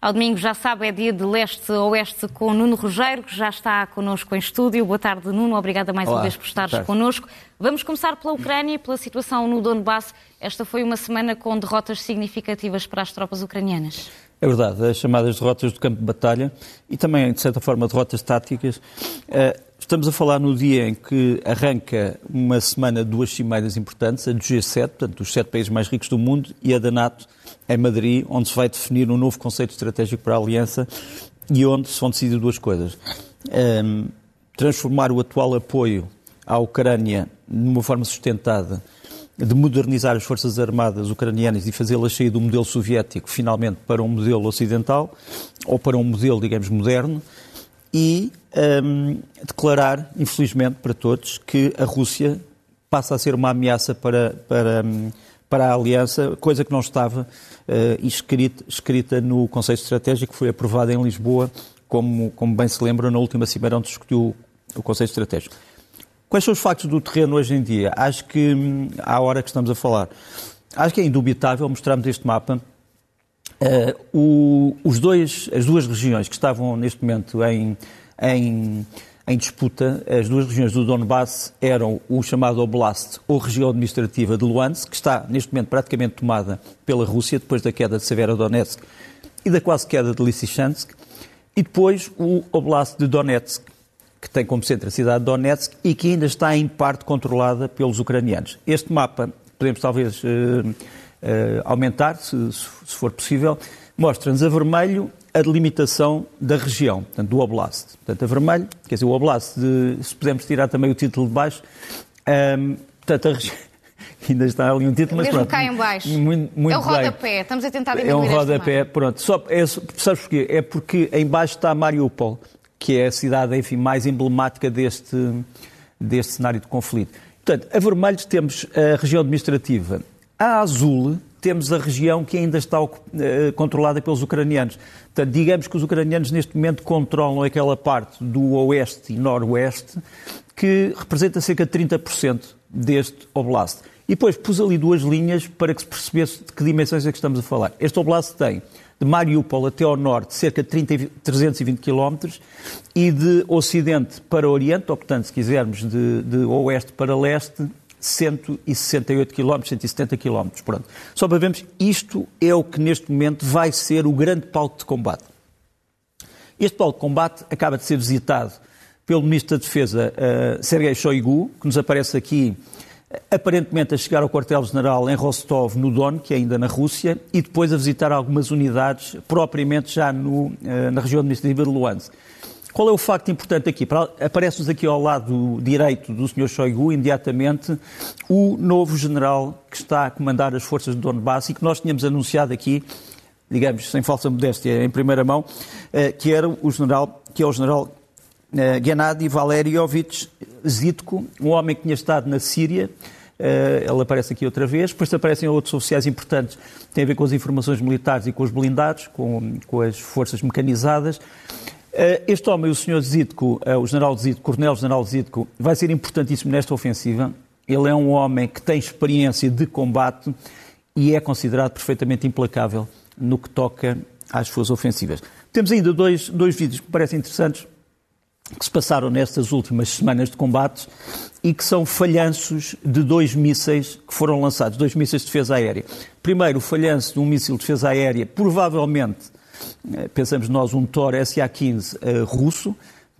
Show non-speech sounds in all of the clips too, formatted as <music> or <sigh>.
Ao domingo, já sabe, é dia de leste a oeste com Nuno Rogério, que já está connosco em estúdio. Boa tarde, Nuno. Obrigada mais Olá, uma vez por estares connosco. Vamos começar pela Ucrânia e pela situação no Donbass. Esta foi uma semana com derrotas significativas para as tropas ucranianas. É verdade, as chamadas derrotas do campo de batalha e também, de certa forma, derrotas táticas. Eh, estamos a falar no dia em que arranca uma semana de duas cimeiras importantes, a do G7, portanto, dos sete países mais ricos do mundo, e a da NATO, em Madrid, onde se vai definir um novo conceito estratégico para a Aliança e onde se vão decidir duas coisas. Ehm, transformar o atual apoio à Ucrânia numa forma sustentada de modernizar as Forças Armadas ucranianas e fazê-las sair do modelo soviético, finalmente, para um modelo ocidental, ou para um modelo, digamos, moderno, e um, declarar, infelizmente para todos, que a Rússia passa a ser uma ameaça para, para, hum, para a Aliança, coisa que não estava uh, escrita, escrita no Conselho Estratégico, que foi aprovada em Lisboa, como, como bem se lembra, na última cimeira onde discutiu o Conselho Estratégico. Quais são os factos do terreno hoje em dia? Acho que, hum, à hora que estamos a falar, acho que é indubitável mostrarmos este mapa. Uh, o, os dois, as duas regiões que estavam neste momento em, em, em, disputa, as duas regiões do Donbass eram o chamado Oblast, ou região administrativa de Luhansk, que está neste momento praticamente tomada pela Rússia, depois da queda de Severodonetsk e da quase queda de Lysychansk, e depois o Oblast de Donetsk, que tem como centro a cidade de Donetsk e que ainda está em parte controlada pelos ucranianos. Este mapa, podemos talvez uh, uh, aumentar, se, se, for possível, mostra-nos a vermelho a delimitação da região, portanto, do Oblast. Portanto, a vermelho, quer dizer, o Oblast, de, se pudermos tirar também o título de baixo, um, ehm, portanto, a região <laughs> ainda está ali um título, mas Mesmo pronto. cá em baixo. Muito, muito é o rodapé, estamos a tentar diminuir É um rodapé, pronto. Só, é, sabes porquê? É porque em baixo está Mariupol, que é a cidade, enfim, mais emblemática deste, deste cenário de conflito. Portanto, a vermelho temos a região administrativa. A azul temos a região que ainda está uh, controlada pelos ucranianos. Portanto, digamos que os ucranianos neste momento controlam aquela parte do oeste e noroeste que representa cerca de 30% deste oblast. E depois pus ali duas linhas para que se percebesse de que dimensões é que estamos a falar. Este oblast tem de Mariupol até ao norte, cerca de 30, 320 km, e de ocidente para oriente, ou portanto, se quisermos, de, de oeste para leste, 168 km, 170 km. Pronto. Só para vermos, isto é o que neste momento vai ser o grande palco de combate. Este palco de combate acaba de ser visitado pelo Ministro da Defesa, uh, Sergei Shoigu, que nos aparece aqui aparentemente a chegar ao quartel-general em Rostov, no Don, que é ainda na Rússia, e depois a visitar algumas unidades propriamente já no, eh, na região administrativa de Luhansk. Qual é o facto importante aqui? Aparece-nos aqui ao lado direito do Sr. Shoigu, imediatamente, o novo general que está a comandar as forças de Donbass e que nós tínhamos anunciado aqui, digamos, sem falsa modéstia, em primeira mão, eh, que era o general, que é o general uh, Gennady Valeriovich Zitko, um homem que tinha estado na Síria, uh, ele aparece aqui outra vez, depois aparecem outros oficiais importantes, têm a ver com as informações militares e com os blindados, com, com as forças mecanizadas. Uh, este homem, o senhor Zitko, o general Zitko, coronel general Zitko, vai ser importantíssimo nesta ofensiva. Ele é um homem que tem experiência de combate e é considerado perfeitamente implacável no que toca às suas ofensivas. Temos ainda dois, dois vídeos que me parecem interessantes que se passaram nestas últimas semanas de combates e que são falhanços de dois mísseis que foram lançados, dois mísseis de defesa aérea. Primeiro, o falhanço de um míssil de defesa aérea, provavelmente, eh, pensamos nós, um Tor SA-15 uh, eh, russo,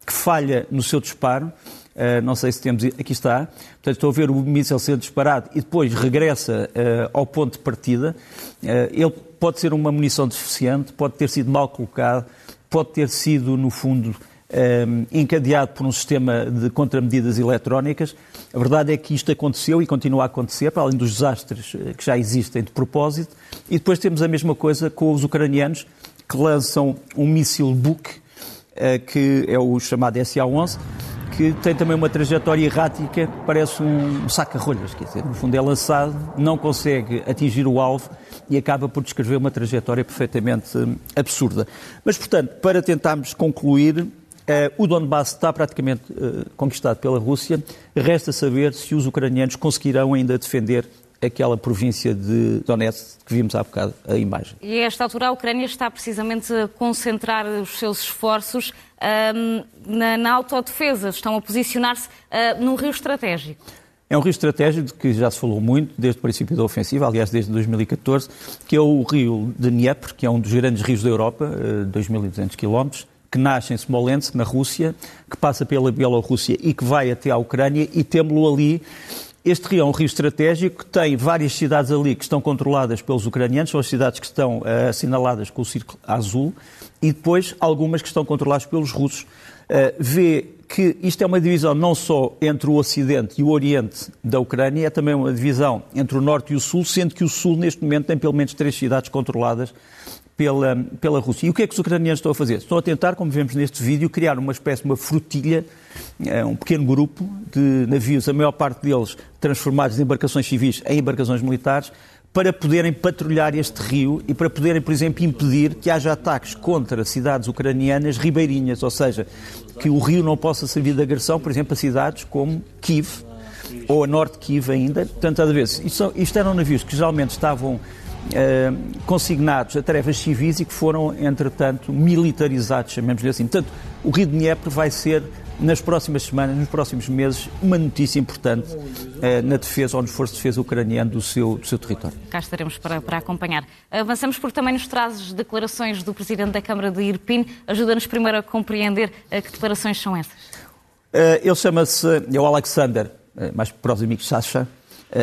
que falha no seu disparo. Uh, não sei se temos. Aqui está. Portanto, estou a ver o míssil ser disparado e depois regressa uh, ao ponto de partida. ele pode ser uma munição deficiente, pode ter sido mal colocado, pode ter sido, no fundo, um, encadeado por um sistema de contramedidas eletrónicas. A verdade é que isto aconteceu e continua a acontecer, para além dos desastres eh, que já existem de propósito. E depois temos a mesma coisa com os ucranianos, que lançam um míssil Buk, uh, que é o chamado SA-11, que tem também uma trajetória errática, parece um saca-rolhas, quer dizer, no fundo é lançado, não consegue atingir o alvo e acaba por descrever uma trajetória perfeitamente hum, absurda. Mas, portanto, para tentarmos concluir, o Donbass está praticamente uh, conquistado pela Rússia. Resta saber se os ucranianos conseguirão ainda defender aquela província de Donetsk que vimos há bocado a imagem. E a esta altura a Ucrânia está precisamente a concentrar os seus esforços um, na, na, autodefesa, estão a posicionar-se uh, num rio estratégico. É um rio estratégico de que já se falou muito desde o princípio da ofensiva, aliás, desde 2014, que é o rio de Dnieper, que é um dos grandes rios da Europa, 2.200 km, que nasce em Smolensk, na Rússia, que passa pela Bielorrússia e que vai até à Ucrânia, e temos-lo ali este rio é um rio estratégico tem várias cidades ali que estão controladas pelos ucranianos, são as cidades que estão uh, assinaladas com o círculo azul, e depois algumas que estão controladas pelos russos. Uh, vê que isto é uma divisão não só entre o Ocidente e o Oriente da Ucrânia, é também uma divisão entre o Norte e o Sul, sendo que o Sul, neste momento, tem pelo menos três cidades controladas pela, pela Rússia. E o que é que os ucranianos estão a fazer? Estão a tentar, como vemos neste vídeo, criar uma espécie de uma frutilha, eh, um pequeno grupo de navios, a maior parte deles transformados em embarcações civis em embarcações militares, para poderem patrulhar este rio e para poderem, por exemplo, impedir que haja ataques contra cidades ucranianas ribeirinhas, ou seja, que o rio não possa servir de agressão, por exemplo, a cidades como Kiev ou a norte de Kiev ainda. Portanto, às vezes, isto, isto eram navios que geralmente estavam eh, consignados a tarefas civis e que foram, entretanto, militarizados, chamemos-lhe assim. Portanto, o Rio de Dnieper vai ser, nas próximas semanas, nos próximos meses, uma notícia importante uh, na defesa ou no esforço de defesa ucraniano do seu, do seu território. Cá estaremos para, para acompanhar. Avançamos porque também nos trazes declarações do Presidente da Câmara de Irpin. Ajuda-nos primeiro a compreender uh, que declarações são essas. ele chama-se, é o Alexander, mais para os amigos Sasha,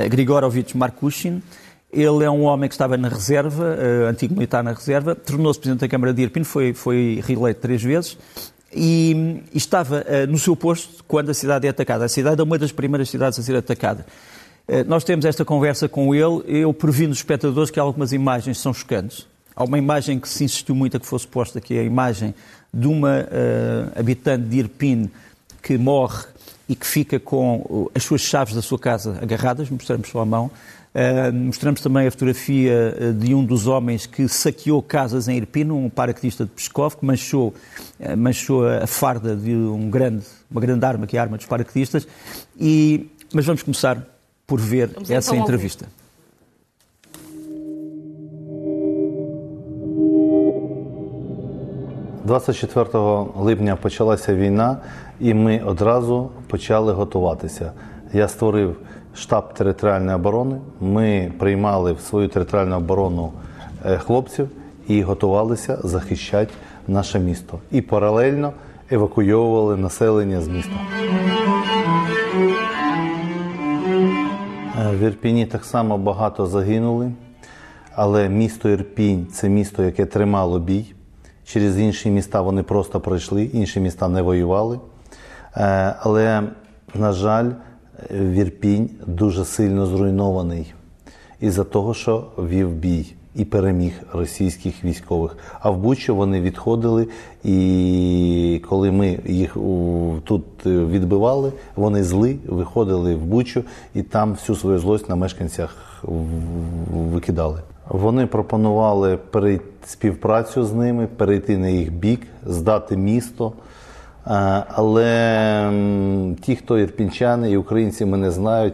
Grigorovich Markushin. Ele é um homem que estava na reserva, uh, antigo militar na reserva, tornou-se Presidente da Câmara de Irpino, foi, foi reeleito três vezes, e, e estava uh, no seu posto quando a cidade é atacada. A cidade é uma das primeiras cidades a ser atacada. Uh, nós temos esta conversa com ele, eu previ nos espectadores que algumas imagens são chocantes. Há uma imagem que se insistiu muito a que fosse posta, que é a imagem de uma habitante de Irpin que morre e que fica com as suas chaves da sua casa agarradas, mostramos só a mão, Uh, mostramos também a fotografia eh, de um dos homens que saqueou casas em Irpino, um paraquedista de Pskov, que manchou, uh, manchou a farda de um grande, uma grande arma, que é a arma dos paraquedistas. E, mas vamos começar por ver vamos essa então entrevista. «24 липня почалася війна, і ми одразу почали готуватися. Я створив штаб територіальної оборони. Ми приймали в свою територіальну оборону е, хлопців і готувалися захищати наше місто. І паралельно евакуйовували населення з міста. Е, в Ірпіні так само багато загинули, але місто Ірпінь це місто, яке тримало бій. Через інші міста вони просто пройшли, інші міста не воювали. Е, але, на жаль, Вірпінь дуже сильно зруйнований із-за того, що вів бій і переміг російських військових. А в Бучу вони відходили, і коли ми їх тут відбивали, вони зли, виходили в Бучу і там всю свою злость на мешканцях викидали. Вони пропонували перейти співпрацю з ними, перейти на їх бік, здати місто. Але ті, хто ірпінчани і українці мене знають,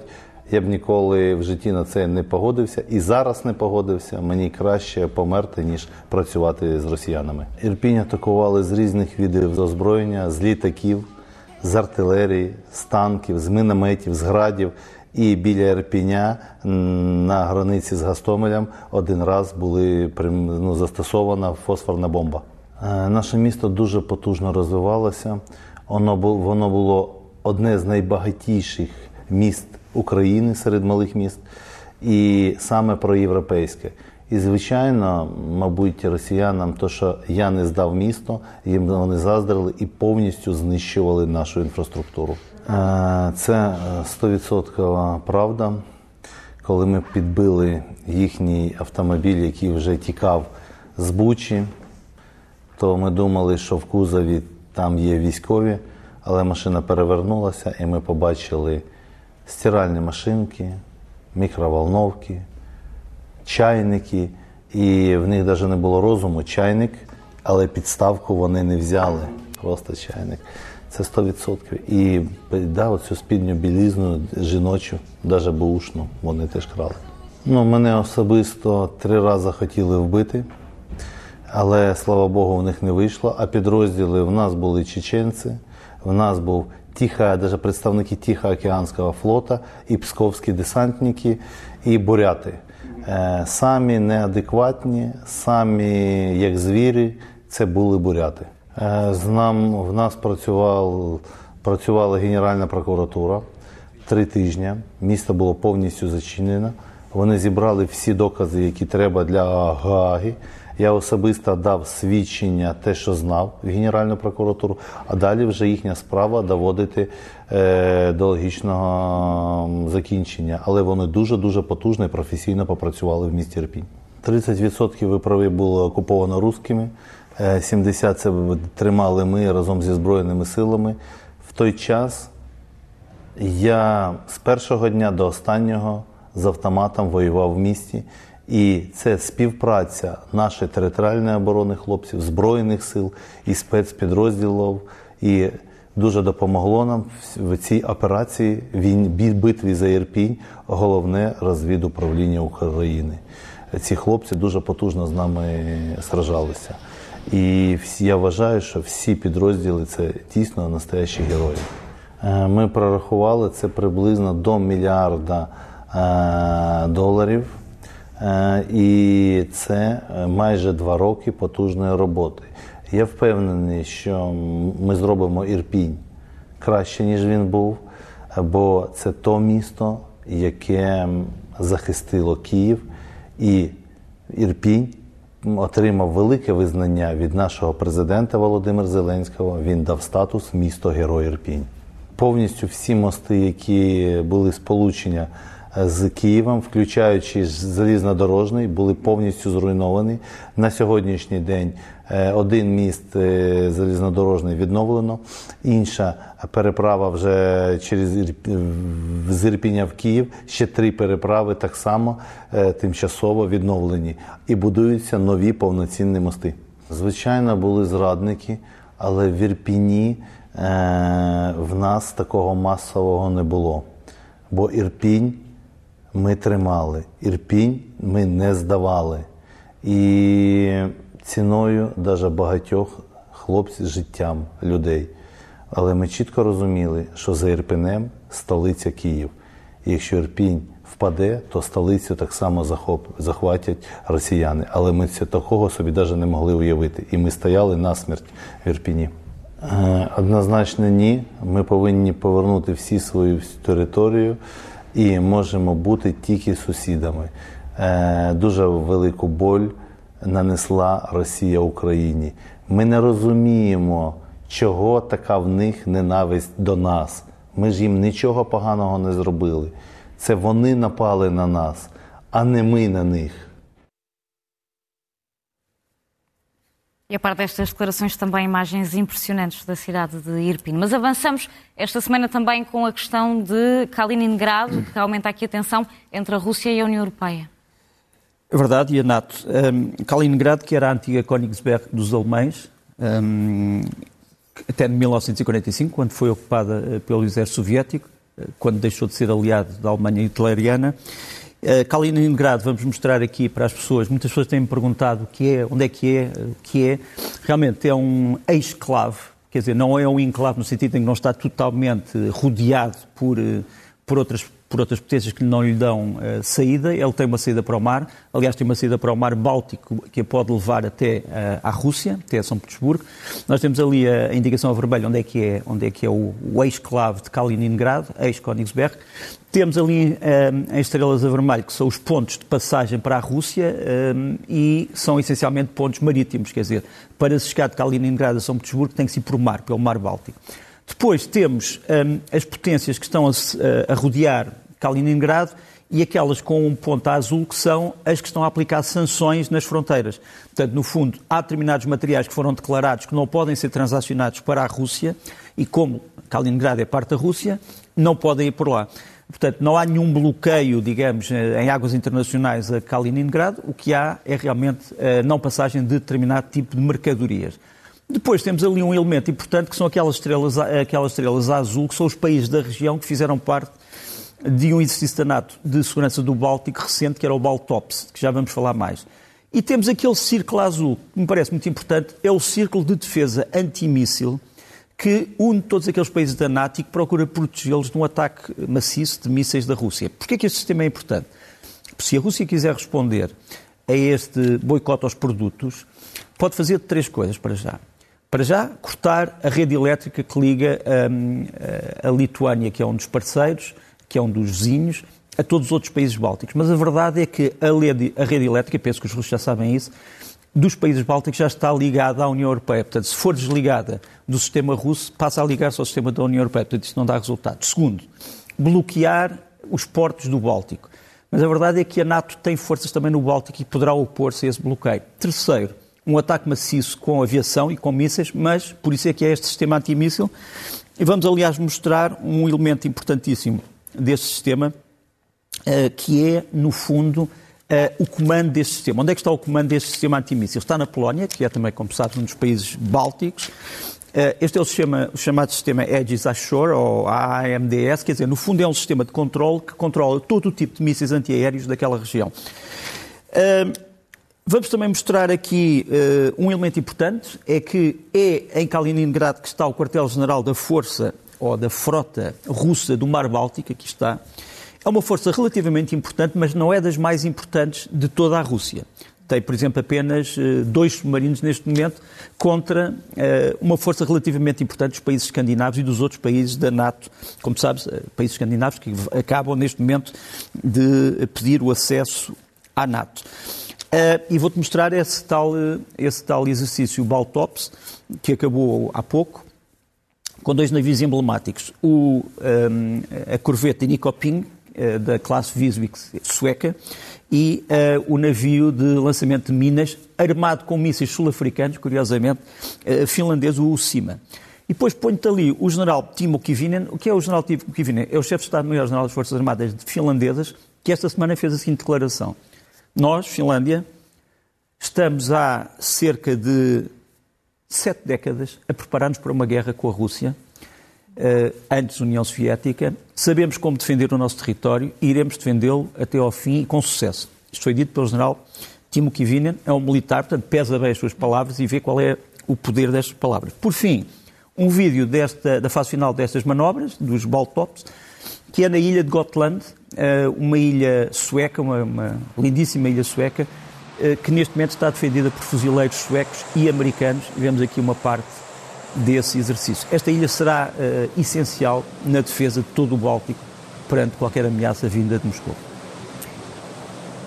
я б ніколи в житті на це не погодився і зараз не погодився. Мені краще померти, ніж працювати з росіянами. Ірпінь атакували з різних видів озброєння, з літаків, з артилерії, з танків, з мінометів, з градів. І біля Ірпіня на границі з Гастомелем один раз були ну, застосована фосфорна бомба. Е, наше місто дуже потужно розвивалося. Воно воно було одне з найбагатіших міст України серед малих міст, і саме проєвропейське. І, звичайно, мабуть, росіянам, то, що я не здав місто, їм вони заздрили і повністю знищували нашу інфраструктуру. Е, це 100% правда. Коли ми підбили їхній автомобіль, який вже тікав з Бучі то ми думали, що в кузові там є військові, але машина перевернулася, і ми побачили стиральні машинки, мікроволновки, чайники. І в них навіть не було розуму чайник, але підставку вони не взяли. Просто чайник. Це 100%. І да, оцю спідню білізну жіночу, навіть бушну, вони теж крали. Ну, Мене особисто три рази хотіли вбити, але слава Богу, у них не вийшло. А підрозділи в нас були чеченці, в нас був Тиха, навіть представники Тихоокеанського флота, і псковські десантники, і буряти. Е, самі неадекватні, самі як звірі, це були буряти. Е, з нам, В нас працював, працювала Генеральна прокуратура три тижні. Місто було повністю зачинено. Вони зібрали всі докази, які треба для Гааги. Я особисто дав свідчення, те, що знав в Генеральну прокуратуру, а далі вже їхня справа доводити е, до логічного закінчення. Але вони дуже дуже потужно і професійно попрацювали в місті Ірпінь. 30% виправи було окуповано русскими, 70% е, це тримали ми разом зі Збройними силами. В той час я з першого дня до останнього з автоматом воював в місті. І це співпраця нашої територіальної оборони хлопців, Збройних сил і спецпідрозділів. І дуже допомогло нам в цій операції він битві за Ірпінь, головне розвідуправління України. Ці хлопці дуже потужно з нами сражалися. І я вважаю, що всі підрозділи це дійсно настоящі герої. Е, ми прорахували це приблизно до мільярда е, доларів. Е, і це е, майже два роки потужної роботи. Я впевнений, що ми зробимо Ірпінь краще, ніж він був, бо це то місто, яке захистило Київ, і Ірпінь отримав велике визнання від нашого президента Володимира Зеленського. Він дав статус місто Герой Ірпінь. Повністю всі мости, які були сполучення з Києвом, включаючи залізнодорожний, були повністю зруйновані. На сьогоднішній день е, один міст е, залізнодорожний відновлено, інша переправа вже через з Ірпіня в Київ. Ще три переправи так само е, тимчасово відновлені і будуються нові повноцінні мости. Звичайно, були зрадники, але в Ірпіні в нас такого масового не було. Бо Ірпінь ми тримали, ірпінь ми не здавали. І ціною навіть багатьох хлопців життям людей. Але ми чітко розуміли, що за Ірпенем столиця Київ. І якщо Ірпінь впаде, то столицю так само захоп, захватять росіяни. Але ми це такого собі навіть не могли уявити. І ми стояли насмерть в Ірпіні. Е, однозначно, ні. Ми повинні повернути всі свою територію і можемо бути тільки сусідами. Е, дуже велику боль нанесла Росія Україні. Ми не розуміємо, чого така в них ненависть до нас. Ми ж їм нічого поганого не зробили. Це вони напали на нас, а не ми на них. E a parte destas declarações também imagens impressionantes da cidade de Irpin. Mas avançamos esta semana também com a questão de Kaliningrado, que aumenta aqui a tensão entre a Rússia e a União Europeia. É verdade, e a NATO. Um, Kaliningrado, que era a antiga Königsberg dos alemães, um, até 1945, quando foi ocupada eh, pelo exército soviético, eh, quando deixou de ser aliado da Alemanha hitleriana, Kaliningrado, vamos mostrar aqui para as pessoas. Muitas pessoas têm-me perguntado o que é, onde é que é, o que é. Realmente é um exclave, quer dizer, não é um enclave no sentido em que não está totalmente rodeado por, eh, por outras por outras potências que não lhe dão uh, saída. Ele tem uma saída para o mar, aliás, tem uma saída para o mar Báltico que a pode levar até uh, à Rússia, até São Petersburgo. Nós temos ali a indicação a vermelho onde é que é, onde é, que é o, o ex-clave de Kaliningrado, ex-Königsberg. Temos ali um, as estrelas a vermelho, que são os pontos de passagem para a Rússia um, e são essencialmente pontos marítimos, quer dizer, para se chegar de Kaliningrado a São Petersburgo tem que se ir por mar, pelo mar Báltico. Depois temos um, as potências que estão a, a, rodear Kaliningrado e aquelas com um ponto azul que são as que estão a aplicar sanções nas fronteiras. Portanto, no fundo, há determinados materiais que foram declarados que não podem ser transacionados para a Rússia e como Kaliningrado é parte da Rússia, não podem ir por lá. Portanto, não há nenhum bloqueio, digamos, em águas internacionais a Kaliningrado. O que há é realmente a não passagem de determinado tipo de mercadorias. Depois temos ali um elemento importante que são aquelas estrelas, aquelas estrelas azul, que são os países da região que fizeram parte de um exercício da NATO de segurança do Báltico recente, que era o Baltops, que já vamos falar mais. E temos aquele círculo azul, que me parece muito importante, é o círculo de defesa antimíssil que une todos aqueles países da NATO e que procura protegê-los de um ataque maciço de mísseis da Rússia. Porquê é que este sistema é importante? Se a Rússia quiser responder a este boicote aos produtos, pode fazer três coisas para já. Para já, cortar a rede elétrica que liga um, a Lituânia, que é um dos parceiros, que é um dos vizinhos, a todos os outros países bálticos. Mas a verdade é que a rede, a rede elétrica, penso que os russos já sabem isso, dos países bálticos já está ligada à União Europeia. Portanto, se for desligada do sistema russo, passa a ligar-se ao sistema da União Europeia. Portanto, isto não dá resultado. Segundo, bloquear os portos do Báltico. Mas a verdade é que a NATO tem forças também no Báltico e poderá opor-se a esse bloqueio. Terceiro, um ataque maciço com aviação e com mísseis, mas por isso é que é este sistema antimíssil. E vamos, aliás, mostrar um elemento importantíssimo deste sistema, eh, que é, no fundo, o comando deste sistema. Onde é que está o comando deste sistema antimíssil? Está na Polónia, que é também, como sabe, um dos países bálticos. Eh, este é o, sistema, o chamado sistema Aegis Ashore, ou AAMDS, quer dizer, no fundo é um sistema de controle que controla todo o tipo de mísseis antiaéreos daquela região. Vamos também mostrar aqui um elemento importante, é que é em Kaliningrado que está o quartel-general da força ou da frota russa do Mar Báltico, aqui está. É uma força relativamente importante, mas não é das mais importantes de toda a Rússia. Tem, por exemplo, apenas uh, dois submarinos neste momento contra uh, uma força relativamente importante dos países escandinavos e dos outros países da NATO. Como sabes, países escandinavos que acabam neste momento de pedir o acesso à NATO. E vou-te mostrar esse tal, esse tal exercício Baltops, que acabou há pouco, com dois navios emblemáticos. O, um, a corvette Nikoping, da classe Visvik sueca, e uh, o navio de lançamento de minas, armado com mísseis sul-africanos, curiosamente, finlandês, o Usima. E depois ponho-te ali o general Timo Kivinen. O que é o general Timo Kivinen? É o chefe de Estado-Maior-General das Forças Armadas finlandesas, que esta semana fez a seguinte declaração. Nós, Finlândia, estamos há cerca de sete décadas a preparar-nos para uma guerra com a Rússia, eh, antes da União Soviética. Sabemos como defender o nosso território e iremos defendê-lo até ao fim e com sucesso. Isto foi dito pelo general Timo Kivinen, é um militar, portanto, pesa bem as suas palavras e vê qual é o poder destas palavras. Por fim, um vídeo desta, da fase final destas manobras, dos Baltops, que é na ilha de Gotland, eh, uma ilha sueca, uma, uma lindíssima ilha sueca, eh, que neste momento está defendida por fuzileiros suecos e americanos. Vemos aqui uma parte desse exercício. Esta ilha será uh, essencial na defesa de todo o Báltico perante qualquer ameaça vinda de Moscou.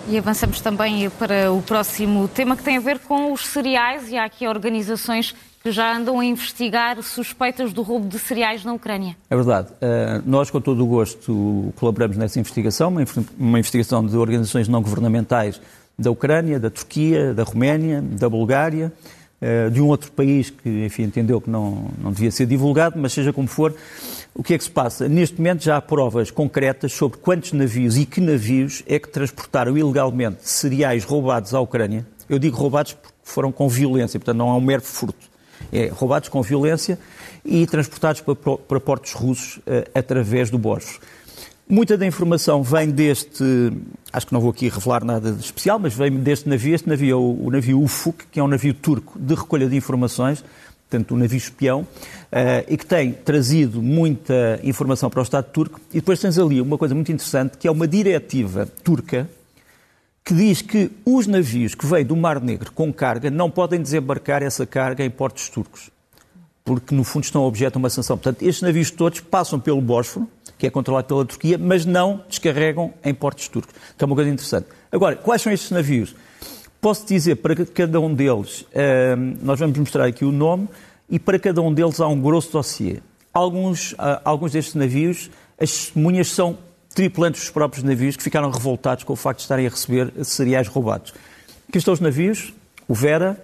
E avançamos também para o próximo tema que tem a ver com os cereais e há aqui organizações que já andam a investigar suspeitas do roubo de cereais na Ucrânia. É verdade. Uh, nós, com todo o gosto, colaboramos nessa investigação, uma, investigação de organizações não governamentais da Ucrânia, da Turquia, da Roménia, da Bulgária, de um outro país que, enfim, entendeu que não, não devia ser divulgado, mas seja como for, o que é que se passa? Neste momento já há provas concretas sobre quantos navios e que navios é que transportaram ilegalmente cereais roubados à Ucrânia. Eu digo roubados porque foram com violência, portanto não é um mero furto é, roubados com violência e transportados para, para portos russos uh, através do Bósforo. Muita da informação vem deste, acho que não vou aqui revelar nada de especial, mas vem deste navio. Este navio é o, navio Ufuk, que é um navio turco de recolha de informações, portanto, um navio espião, uh, e que tem trazido muita informação para o Estado turco. E depois tens ali uma coisa muito interessante, que é uma diretiva turca que diz que os navios que vêm do Mar Negro com carga não podem desembarcar essa carga em portos turcos, porque no fundo estão objeto de uma sanção. Portanto, estes navios todos passam pelo Bósforo, que é controlado pela Turquia, mas não descarregam em portos turcos, que é uma coisa interessante. Agora, quais são estes navios? Posso dizer para cada um deles, ehm, nós vamos mostrar aqui o nome, e para cada um deles há um grosso dossiê. Alguns, ah, alguns destes navios, as testemunhas são tripulantes dos próprios navios que ficaram revoltados com o facto de estarem a receber cereais roubados. Aqui estão os navios, o Vera,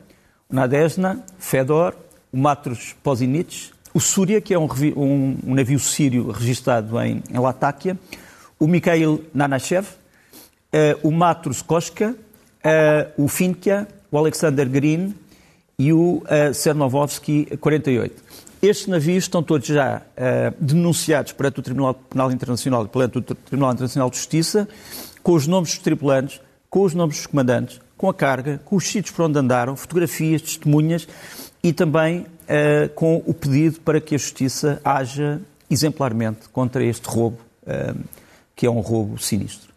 o Nadezhna, Fedor, o Matros Posinich, o Súria, que é um, um, um navio sírio registrado em, em Latáquia, o Mikhail Nanachev, uh, o Matros Koska, uh, o Finkia, o Alexander Green e o uh, Cernovovsky 48. Estes navios estão todos já denunciados perante o Tribunal Penal Internacional e perante o Tribunal Internacional de Justiça, com os nomes dos tripulantes, com os nomes dos comandantes, com a carga, com os sítios por onde andaram, fotografias, testemunhas e também uh, com o pedido para que a Justiça haja exemplarmente contra este roubo, uh, que é um roubo sinistro.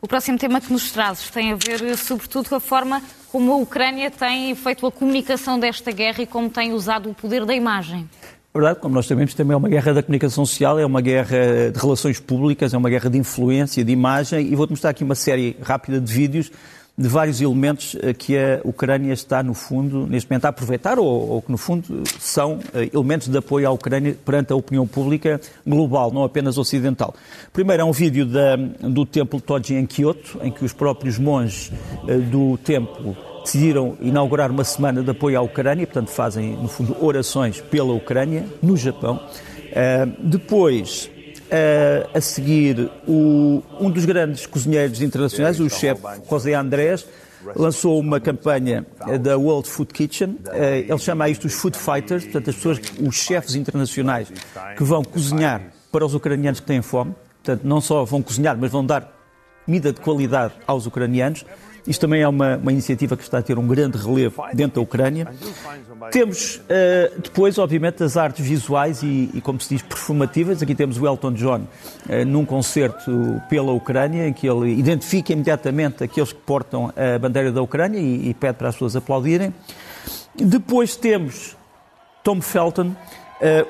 O próximo tema que nos trazes tem a ver, sobretudo, com a forma como a Ucrânia tem feito a comunicação desta guerra e como tem usado o poder da imagem. É verdade, como nós sabemos, também é uma guerra da comunicação social, é uma guerra de relações públicas, é uma guerra de influência, de imagem, e vou-te mostrar aqui uma série rápida de vídeos de vários elementos eh, que a Ucrânia está, no fundo, neste momento a aproveitar, ou, ou que, no fundo, são eh, elementos de apoio à Ucrânia perante a opinião pública global, não apenas ocidental. Primeiro é um vídeo da, do templo Toji em Kyoto, em que os próprios monges eh, do templo decidiram inaugurar uma semana de apoio à Ucrânia, portanto fazem, no fundo, orações pela Ucrânia, no Japão. depois, a seguir, o, um dos grandes cozinheiros internacionais, o chefe José Andrés, lançou uma campanha da World Food Kitchen. Uh, ele chama isto os Food Fighters, portanto, as pessoas, os chefes internacionais que vão cozinhar para os ucranianos que têm fome. Portanto, não só vão cozinhar, mas vão dar comida de qualidade aos ucranianos. Isto também é uma, uma, iniciativa que está a ter um grande relevo dentro da Ucrânia. Temos uh, depois, obviamente, as artes visuais e, e, como se diz, performativas. Aqui temos o Elton John uh, num concerto pela Ucrânia, em que ele identifica imediatamente aqueles que portam a bandeira da Ucrânia e, e pede para as pessoas aplaudirem. Depois temos Tom Felton,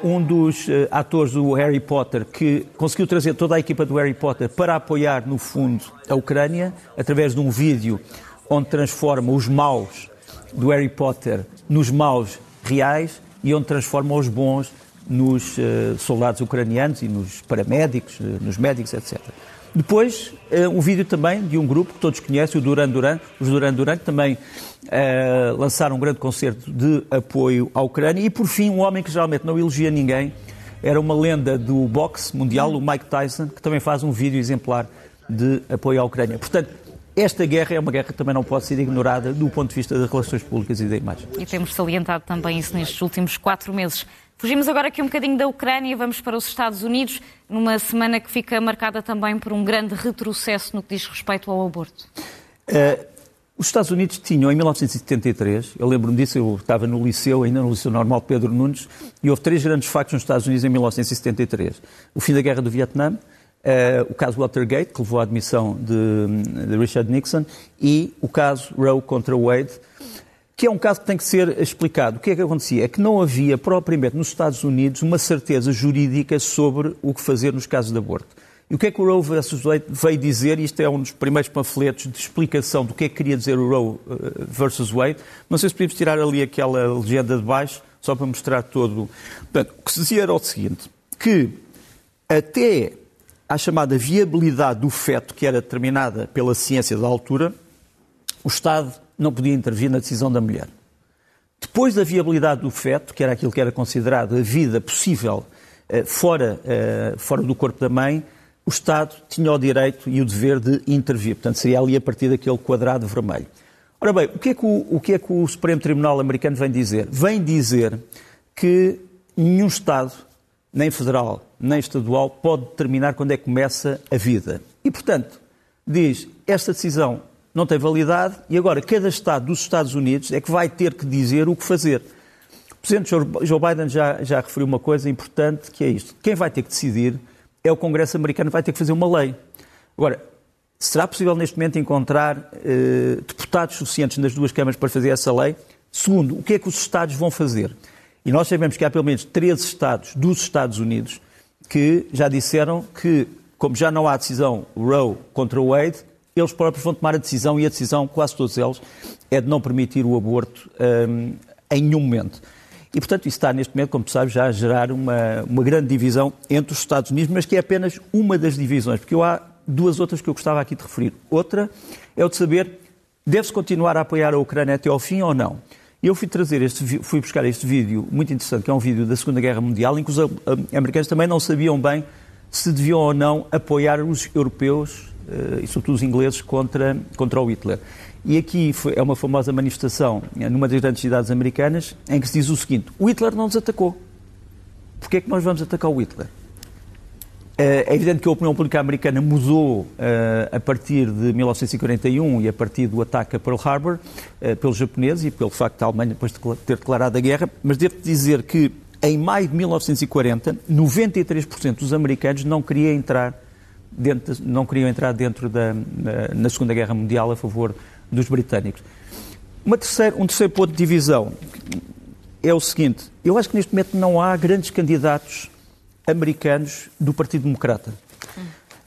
um dos uh, atores do Harry Potter que conseguiu trazer toda a equipa do Harry Potter para apoiar, no fundo, a Ucrânia, através de um vídeo onde transforma os maus do Harry Potter nos maus reais e onde transforma os bons nos uh, soldados ucranianos e nos paramédicos, nos médicos, etc. Depois, uh, um vídeo também de um grupo que todos conhecem, o Duran Duran. Os Duran Duran também uh, lançaram um grande concerto de apoio à Ucrânia. E, por fim, um homem que geralmente não elogia ninguém, era uma lenda do boxe mundial, o Mike Tyson, que também faz um vídeo exemplar de apoio à Ucrânia. Portanto, esta guerra é uma guerra que também não pode ser ignorada do ponto de vista das relações públicas e da imagem. E temos salientado também isso nestes últimos quatro meses. Fugimos agora aqui um bocadinho da Ucrânia vamos para os Estados Unidos, numa semana que fica marcada também por um grande retrocesso no que diz respeito ao aborto. Uh, os Estados Unidos tinham, em 1973, eu lembro-me disso, eu estava no liceu, ainda no Liceu Normal Pedro Nunes, e houve três grandes factos nos Estados Unidos em 1973. O fim da Guerra do Vietnã, Uh, o caso Watergate, que levou à admissão de, de, Richard Nixon, e o caso Roe contra Wade, que é um caso que tem que ser explicado. O que é que acontecia? É que não havia propriamente nos Estados Unidos uma certeza jurídica sobre o que fazer nos casos de aborto. E o que é que o Roe versus Wade veio dizer? Isto é um dos primeiros panfletos de explicação do que é que queria dizer o Roe eh, versus Wade. Não sei se podíamos tirar ali aquela legenda de baixo, só para mostrar todo. Portanto, o que se dizia era o seguinte, que até à chamada viabilidade do feto, que era determinada pela ciência da altura, o Estado não podia intervir na decisão da mulher. Depois da viabilidade do feto, que era aquilo que era considerado a vida possível eh, fora, eh, fora do corpo da mãe, o Estado tinha o direito e o dever de intervir. Portanto, seria ali a partir daquele quadrado vermelho. Ora bem, o que é que o, o, que é que o Supremo Tribunal americano vem dizer? Vem dizer que nenhum Estado, nem federal, nem estadual, pode determinar quando é que começa a vida. E, portanto, diz, esta decisão não tem validade e agora cada Estado dos Estados Unidos é que vai ter que dizer o que fazer. O Presidente Joe Biden já, já referiu uma coisa importante, que é isto. Quem vai ter que decidir é o Congresso americano, vai ter que fazer uma lei. Agora, será possível neste momento encontrar eh, deputados suficientes nas duas câmaras para fazer essa lei? Segundo, o que é que os Estados vão fazer? E nós sabemos que há pelo menos 13 Estados dos Estados Unidos que já disseram que, como já não há decisão Roe contra Wade, eles próprios vão tomar a decisão, e a decisão, quase todos eles, é de não permitir o aborto um, em nenhum momento. E, portanto, isso está, neste momento, como tu sabes, já a gerar uma, uma grande divisão entre os Estados Unidos, mas que é apenas uma das divisões, porque há duas outras que eu gostava aqui de referir. Outra é o de saber, deve-se continuar a apoiar a Ucrânia até ao fim ou não? Eu fui trazer este, fui buscar este vídeo muito interessante, que é um vídeo da Segunda Guerra Mundial, em que os americanos também não sabiam bem se deviam ou não apoiar os europeus e sobretudo os ingleses, contra, contra o Hitler. E aqui foi, é uma famosa manifestação numa das grandes cidades americanas em que se diz o seguinte: o Hitler não nos atacou. Porquê é que nós vamos atacar o Hitler? Eh, é evidente que a opinião pública americana mudou eh, a partir de 1941 e a partir do ataque a Pearl Harbor eh, pelos japoneses e pelo facto da Alemanha depois de ter declarado a guerra, mas devo dizer que em maio de 1940, 93% dos americanos não queriam entrar dentro, não queriam entrar dentro da na, Segunda Guerra Mundial a favor dos britânicos. Terceira, um terceiro ponto de divisão é o seguinte: eu acho que neste momento não há grandes candidatos americanos do Partido Democrata.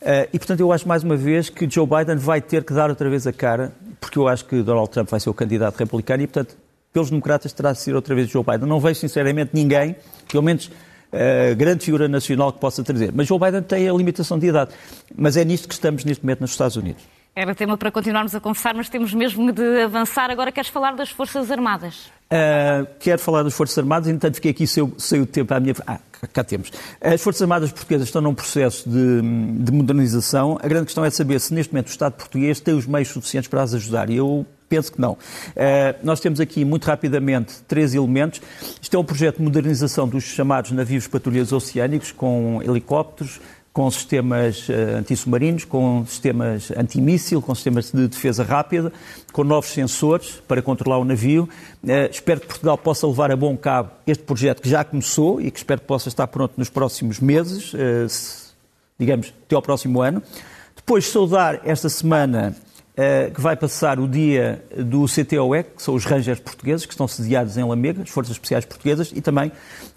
Uh, e, portanto, eu acho mais uma vez que Joe Biden vai ter que dar outra vez a cara, porque eu acho que Donald Trump vai ser o candidato republicano e, portanto, pelos democratas terá de ser outra vez Joe Biden. Não vejo, sinceramente, ninguém, pelo menos uh, grande figura nacional que possa trazer. Mas Joe Biden tem a limitação de idade. Mas é nisto que estamos neste momento nos Estados Unidos. Era tema para continuarmos a conversar, mas temos mesmo de avançar. Agora queres falar das Forças Armadas? Uh, quero falar das Forças Armadas, entanto fiquei aqui sem, sem o tempo à minha. Ah, cá temos. As Forças Armadas Portuguesas estão num processo de, de, modernização. A grande questão é saber se neste momento o Estado português tem os meios suficientes para as ajudar. E eu penso que não. Uh, nós temos aqui, muito rapidamente, três elementos. Isto é um projeto de modernização dos chamados navios patrulheiros oceânicos, com helicópteros, com sistemas uh, antissubmarinos, com sistemas antimíssil, com sistemas de defesa rápida, com novos sensores para controlar o navio. Uh, espero que Portugal possa levar a bom cabo este projeto que já começou e que espero que possa estar pronto nos próximos meses, uh, se, digamos, até ao próximo ano. Depois saudar esta semana que vai passar o dia do CTOE, que são os Rangers portugueses, que estão sediados em Lamega, as Forças Especiais Portuguesas, e também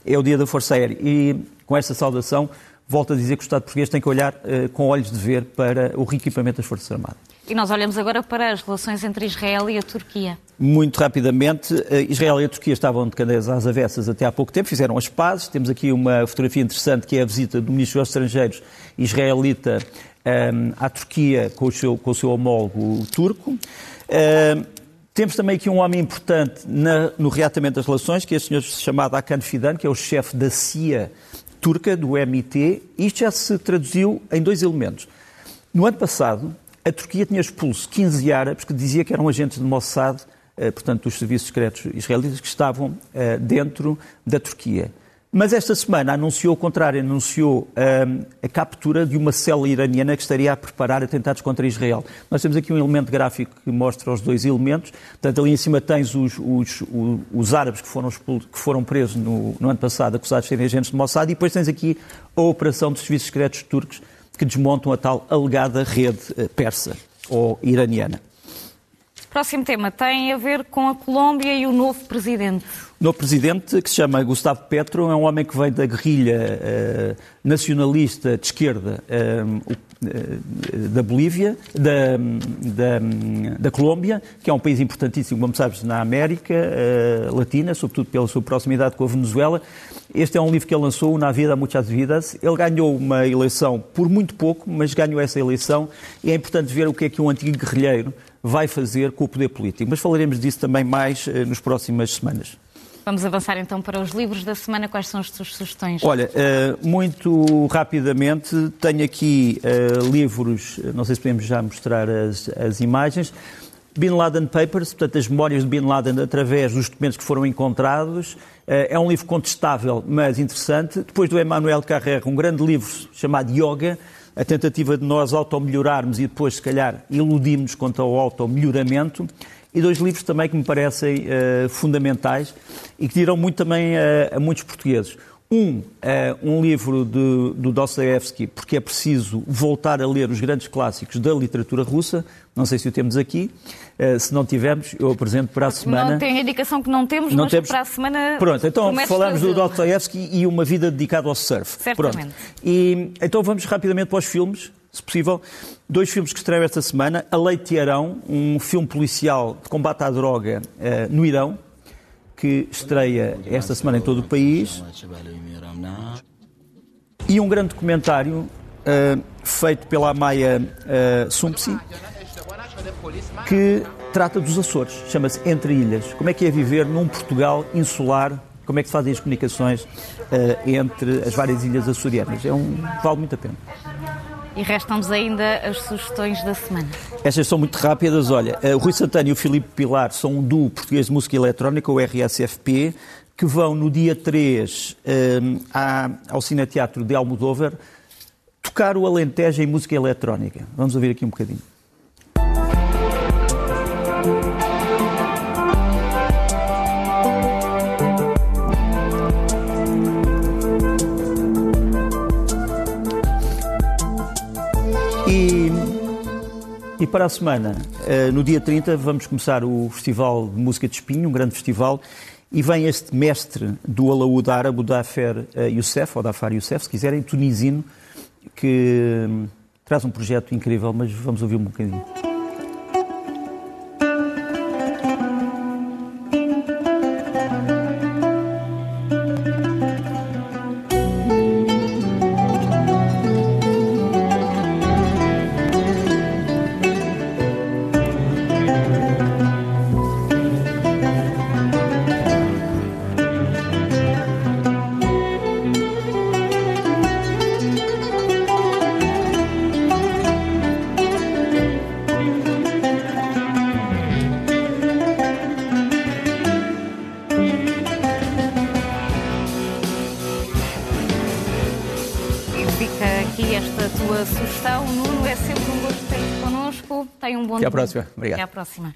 é o dia da Força Aérea. E com esta saudação volto a dizer que o Estado português tem que olhar uh, com olhos de ver para o reequipamento das Forças Armadas. E nós olhamos agora para as relações entre Israel e a Turquia. Muito rapidamente, uh, Israel e a Turquia estavam de cadeias às avessas até há pouco tempo, fizeram as pazes. Temos aqui uma fotografia interessante que é a visita do Ministro dos Estrangeiros israelita um, à Turquia com o seu, com o seu homólogo turco. Uh, temos também aqui um homem importante na, no reatamento das relações, que é o senhor chamado Hakan Fidan, que é o chefe da CIA turca, do MIT, isto já se traduziu em dois elementos. No ano passado, a Turquia tinha expulso 15 árabes que dizia que eram agentes de Mossad, eh, portanto, dos serviços secretos israelitas, que estavam eh, dentro da Turquia. Mas esta semana anunciou o contrário, anunciou um, a captura de uma célula iraniana que estaria a preparar atentados contra Israel. Nós temos aqui um elemento gráfico que mostra os dois elementos. Portanto, ali em cima tens os, os, os, árabes que foram, que foram presos no, no, ano passado, acusados de serem agentes de Mossad, e depois tens aqui a operação dos serviços secretos turcos que desmontam a tal alegada rede eh, persa ou iraniana. Próximo tema tem a ver com a Colômbia e o novo presidente. O novo presidente, que se chama Gustavo Petro, é um homem que vem da guerrilha uh, nacionalista de esquerda uh, uh, da Bolívia, da, da, da, Colômbia, que é um país importantíssimo, como sabes, na América Latina, sobretudo pela sua proximidade com a Venezuela. Este é um livro que ele lançou, Na Vida Muchas Vidas. Ele ganhou uma eleição por muito pouco, mas ganhou essa eleição e é importante ver o que é que um antigo guerrilheiro vai fazer com o poder político. Mas falaremos disso também mais uh, nas próximas semanas. Vamos avançar então para os livros da semana. Quais são as suas sugestões? Olha, uh, muito rapidamente, tenho aqui uh, livros, não sei se podemos já mostrar as, as imagens. Bin Laden Papers, portanto, as memórias de Bin Laden através dos documentos que foram encontrados. É um livro contestável, mas interessante. Depois do Emmanuel Carrère, um grande livro chamado Yoga, a tentativa de nós auto-melhorarmos e depois, se calhar, iludimos quanto ao auto-melhoramento. E dois livros também que me parecem uh, fundamentais e que dirão muito também uh, a muitos portugueses. Um, é um livro de, do Dostoevsky, porque é preciso voltar a ler os grandes clássicos da literatura russa. Não sei se o temos aqui. Uh, se não tivermos, eu apresento para a semana. Não tem a indicação que não temos, não mas temos... para a semana. Pronto, então falamos do Dostoevsky e uma vida dedicada ao surf. Certamente. Pronto. E, então vamos rapidamente para os filmes, se possível. Dois filmes que estreiam esta semana: A Leite de Arão, um filme policial de combate à droga uh, no Irão que estreia esta semana em todo o país. E um grande documentário uh, feito pela Amaya uh, Sumpsi, que trata dos Açores, chama-se Entre Ilhas. Como é que é viver num Portugal insular? Como é que se fazem as comunicações uh, entre as várias ilhas açorianas? É um, vale muito a pena. E restam-nos ainda as sugestões da semana. Estas são muito rápidas. Olha, o Rui Santana e o Filipe Pilar são um duo português de música eletrónica, o RSFP, que vão no dia 3 um, ao Cineteatro de Almodóvar tocar o Alentejo em música eletrónica. Vamos ouvir aqui um bocadinho. E para a semana, eh, no dia 30, vamos começar o Festival de Música de Espinho, um grande festival, e vem este mestre do alaúde árabe, o Dafer eh, Youssef, ou Dafar Youssef, se quiserem, tunisino, que hum, traz um projeto incrível, mas vamos ouvir um bocadinho. Obrigado. Até à próxima.